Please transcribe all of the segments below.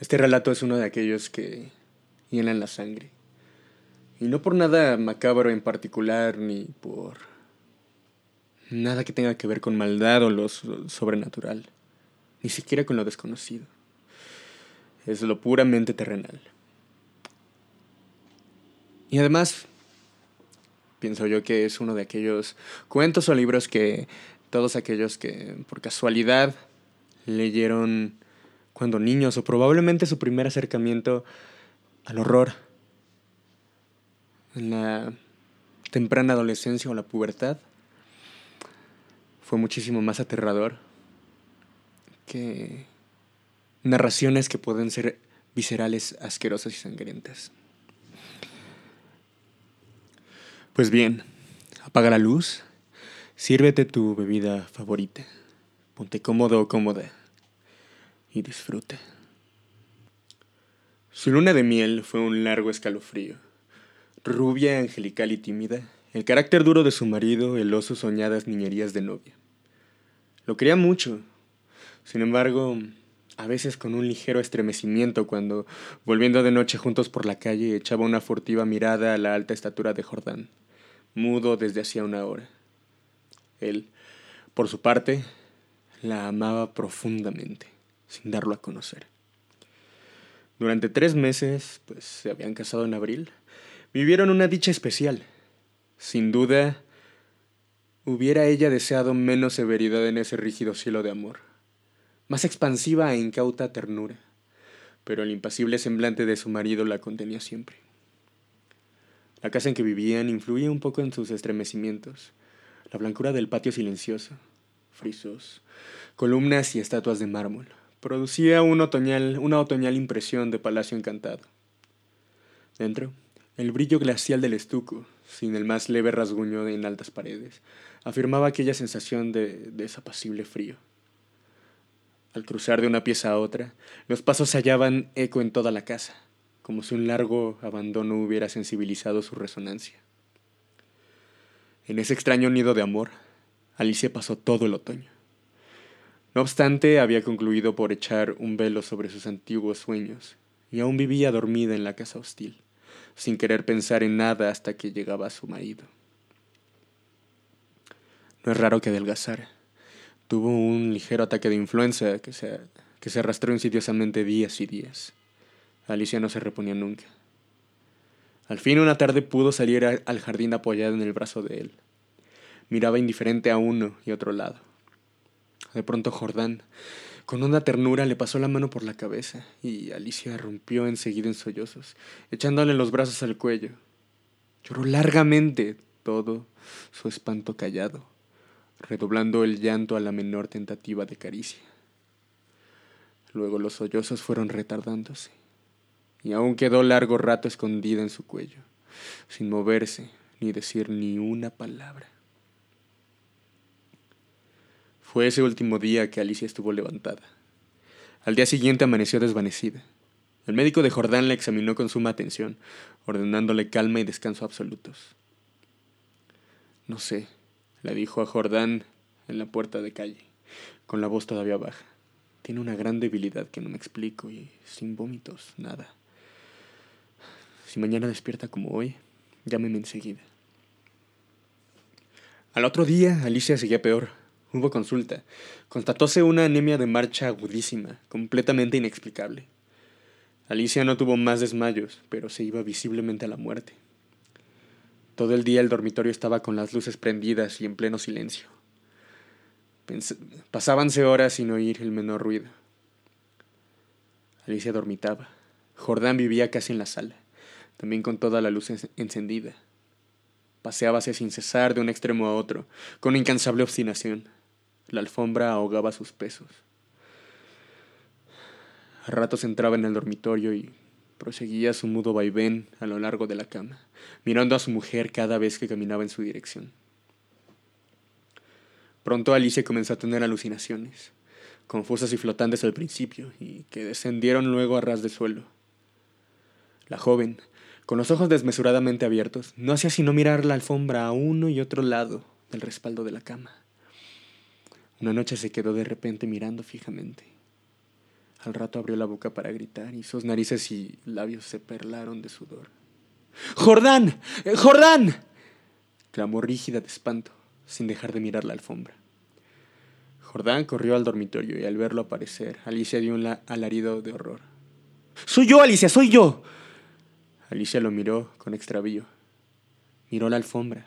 Este relato es uno de aquellos que llenan la sangre. Y no por nada macabro en particular, ni por nada que tenga que ver con maldad o lo sobrenatural, ni siquiera con lo desconocido. Es lo puramente terrenal. Y además, pienso yo que es uno de aquellos cuentos o libros que todos aquellos que por casualidad leyeron cuando niños o probablemente su primer acercamiento al horror. En la temprana adolescencia o la pubertad fue muchísimo más aterrador que narraciones que pueden ser viscerales, asquerosas y sangrientas. Pues bien, apaga la luz, sírvete tu bebida favorita, ponte cómodo o cómoda y disfruta. Su luna de miel fue un largo escalofrío. Rubia, angelical y tímida, el carácter duro de su marido heló sus soñadas niñerías de novia. Lo quería mucho, sin embargo, a veces con un ligero estremecimiento cuando, volviendo de noche juntos por la calle, echaba una furtiva mirada a la alta estatura de Jordán, mudo desde hacía una hora. Él, por su parte, la amaba profundamente, sin darlo a conocer. Durante tres meses, pues se habían casado en abril, vivieron una dicha especial. Sin duda, hubiera ella deseado menos severidad en ese rígido cielo de amor, más expansiva e incauta ternura, pero el impasible semblante de su marido la contenía siempre. La casa en que vivían influía un poco en sus estremecimientos, la blancura del patio silencioso, frisos, columnas y estatuas de mármol, producía un otoñal, una otoñal impresión de palacio encantado. Dentro, el brillo glacial del estuco, sin el más leve rasguño en altas paredes, afirmaba aquella sensación de desapacible frío. Al cruzar de una pieza a otra, los pasos hallaban eco en toda la casa, como si un largo abandono hubiera sensibilizado su resonancia. En ese extraño nido de amor, Alicia pasó todo el otoño. No obstante, había concluido por echar un velo sobre sus antiguos sueños, y aún vivía dormida en la casa hostil, sin querer pensar en nada hasta que llegaba su marido. No es raro que adelgazara. Tuvo un ligero ataque de influenza que se, que se arrastró insidiosamente días y días. Alicia no se reponía nunca. Al fin una tarde pudo salir al jardín apoyada en el brazo de él. Miraba indiferente a uno y otro lado. De pronto Jordán, con una ternura, le pasó la mano por la cabeza y Alicia rompió enseguida en sollozos, echándole los brazos al cuello. Lloró largamente, todo su espanto callado, redoblando el llanto a la menor tentativa de caricia. Luego los sollozos fueron retardándose, y aún quedó largo rato escondida en su cuello, sin moverse ni decir ni una palabra. Fue ese último día que Alicia estuvo levantada. Al día siguiente amaneció desvanecida. El médico de Jordán la examinó con suma atención, ordenándole calma y descanso absolutos. No sé, le dijo a Jordán en la puerta de calle, con la voz todavía baja. Tiene una gran debilidad que no me explico y sin vómitos, nada. Si mañana despierta como hoy, llámeme enseguida. Al otro día, Alicia seguía peor. Hubo consulta. Constatóse una anemia de marcha agudísima, completamente inexplicable. Alicia no tuvo más desmayos, pero se iba visiblemente a la muerte. Todo el día el dormitorio estaba con las luces prendidas y en pleno silencio. pasábanse horas sin oír el menor ruido. Alicia dormitaba. Jordán vivía casi en la sala, también con toda la luz encendida. Paseábase sin cesar de un extremo a otro, con incansable obstinación. La alfombra ahogaba sus pesos. A ratos entraba en el dormitorio y proseguía su mudo vaivén a lo largo de la cama, mirando a su mujer cada vez que caminaba en su dirección. Pronto Alicia comenzó a tener alucinaciones, confusas y flotantes al principio, y que descendieron luego a ras de suelo. La joven, con los ojos desmesuradamente abiertos, no hacía sino mirar la alfombra a uno y otro lado del respaldo de la cama. Una noche se quedó de repente mirando fijamente. Al rato abrió la boca para gritar y sus narices y labios se perlaron de sudor. ¡Jordán! ¡Jordán! clamó rígida de espanto, sin dejar de mirar la alfombra. Jordán corrió al dormitorio y al verlo aparecer, Alicia dio un alarido de horror. ¡Soy yo, Alicia! ¡Soy yo! Alicia lo miró con extravío. Miró la alfombra,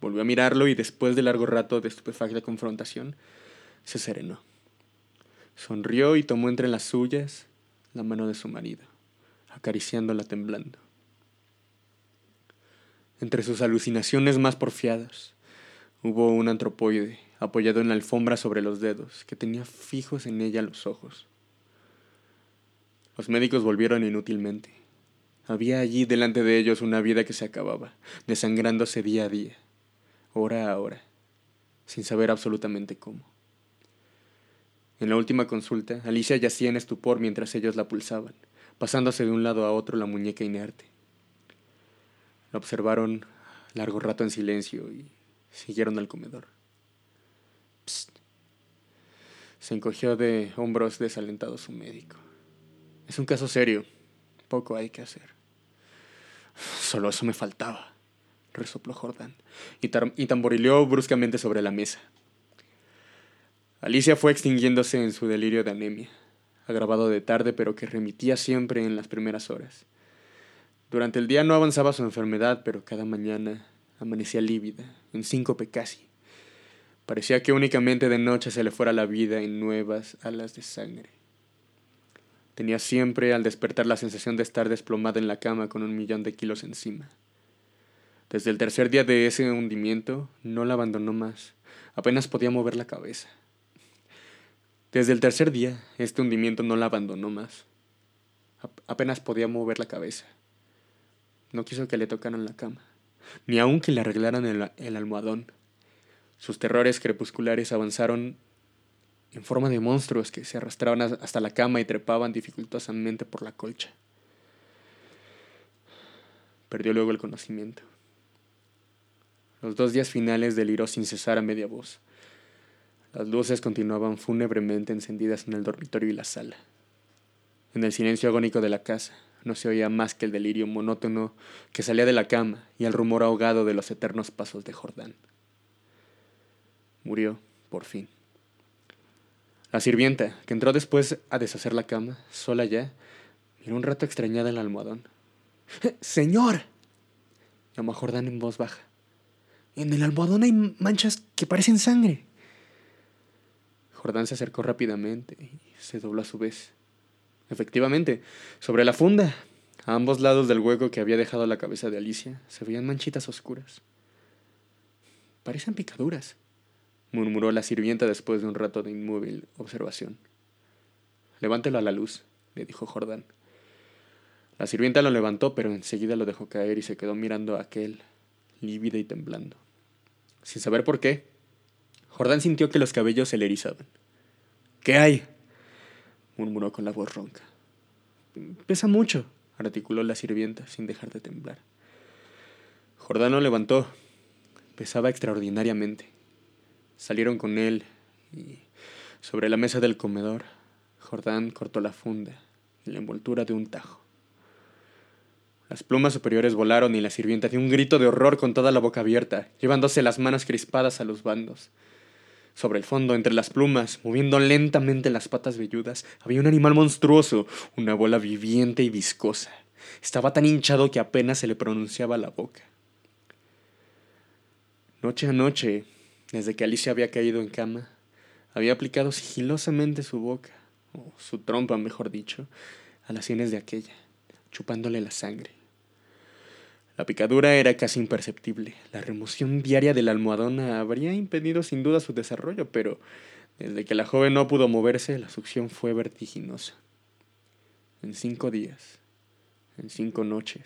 volvió a mirarlo y después de largo rato de estupefacta confrontación, se serenó. Sonrió y tomó entre las suyas la mano de su marido, acariciándola temblando. Entre sus alucinaciones más porfiadas, hubo un antropoide apoyado en la alfombra sobre los dedos, que tenía fijos en ella los ojos. Los médicos volvieron inútilmente. Había allí delante de ellos una vida que se acababa, desangrándose día a día, hora a hora, sin saber absolutamente cómo. En la última consulta, Alicia yacía en estupor mientras ellos la pulsaban, pasándose de un lado a otro la muñeca inerte. La observaron largo rato en silencio y siguieron al comedor. Se encogió de hombros desalentado su médico. Es un caso serio. Poco hay que hacer. Solo eso me faltaba, resopló Jordán, y, y tamborileó bruscamente sobre la mesa. Alicia fue extinguiéndose en su delirio de anemia, agravado de tarde pero que remitía siempre en las primeras horas. Durante el día no avanzaba su enfermedad, pero cada mañana amanecía lívida, en síncope casi. Parecía que únicamente de noche se le fuera la vida en nuevas alas de sangre. Tenía siempre al despertar la sensación de estar desplomada en la cama con un millón de kilos encima. Desde el tercer día de ese hundimiento no la abandonó más. Apenas podía mover la cabeza. Desde el tercer día, este hundimiento no la abandonó más. apenas podía mover la cabeza. No quiso que le tocaran la cama, ni aun que le arreglaran el, el almohadón. Sus terrores crepusculares avanzaron en forma de monstruos que se arrastraban hasta la cama y trepaban dificultosamente por la colcha. Perdió luego el conocimiento. Los dos días finales deliró sin cesar a media voz. Las luces continuaban fúnebremente encendidas en el dormitorio y la sala. En el silencio agónico de la casa no se oía más que el delirio monótono que salía de la cama y el rumor ahogado de los eternos pasos de Jordán. Murió, por fin. La sirvienta, que entró después a deshacer la cama, sola ya, miró un rato extrañada el almohadón. ¡Señor! llamó Jordán en voz baja. En el almohadón hay manchas que parecen sangre. Jordán se acercó rápidamente y se dobló a su vez. Efectivamente, sobre la funda, a ambos lados del hueco que había dejado la cabeza de Alicia, se veían manchitas oscuras. Parecen picaduras, murmuró la sirvienta después de un rato de inmóvil observación. Levántelo a la luz, le dijo Jordán. La sirvienta lo levantó, pero enseguida lo dejó caer y se quedó mirando a aquel, lívida y temblando. Sin saber por qué, Jordán sintió que los cabellos se le erizaban. ¿Qué hay? murmuró con la voz ronca. Pesa mucho, articuló la sirvienta sin dejar de temblar. Jordán lo levantó. Pesaba extraordinariamente. Salieron con él y sobre la mesa del comedor, Jordán cortó la funda y la envoltura de un tajo. Las plumas superiores volaron y la sirvienta dio un grito de horror con toda la boca abierta, llevándose las manos crispadas a los bandos. Sobre el fondo, entre las plumas, moviendo lentamente las patas velludas, había un animal monstruoso, una bola viviente y viscosa. Estaba tan hinchado que apenas se le pronunciaba la boca. Noche a noche, desde que Alicia había caído en cama, había aplicado sigilosamente su boca, o su trompa, mejor dicho, a las sienes de aquella, chupándole la sangre. La picadura era casi imperceptible. La remoción diaria de la almohadona habría impedido sin duda su desarrollo, pero desde que la joven no pudo moverse, la succión fue vertiginosa. En cinco días, en cinco noches,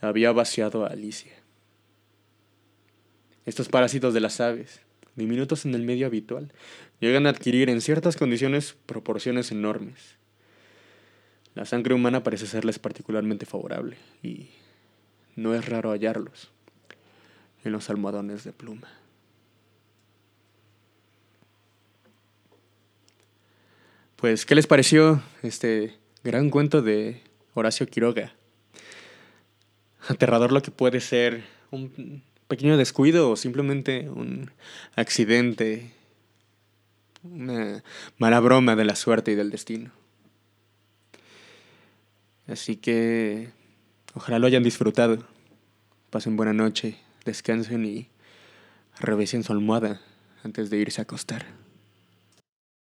había vaciado a Alicia. Estos parásitos de las aves, diminutos en el medio habitual, llegan a adquirir en ciertas condiciones proporciones enormes. La sangre humana parece serles particularmente favorable y no es raro hallarlos en los almohadones de pluma. Pues, ¿qué les pareció este gran cuento de Horacio Quiroga? Aterrador lo que puede ser un pequeño descuido o simplemente un accidente, una mala broma de la suerte y del destino. Así que ojalá lo hayan disfrutado. Pasen buena noche, descansen y revisen su almohada antes de irse a acostar.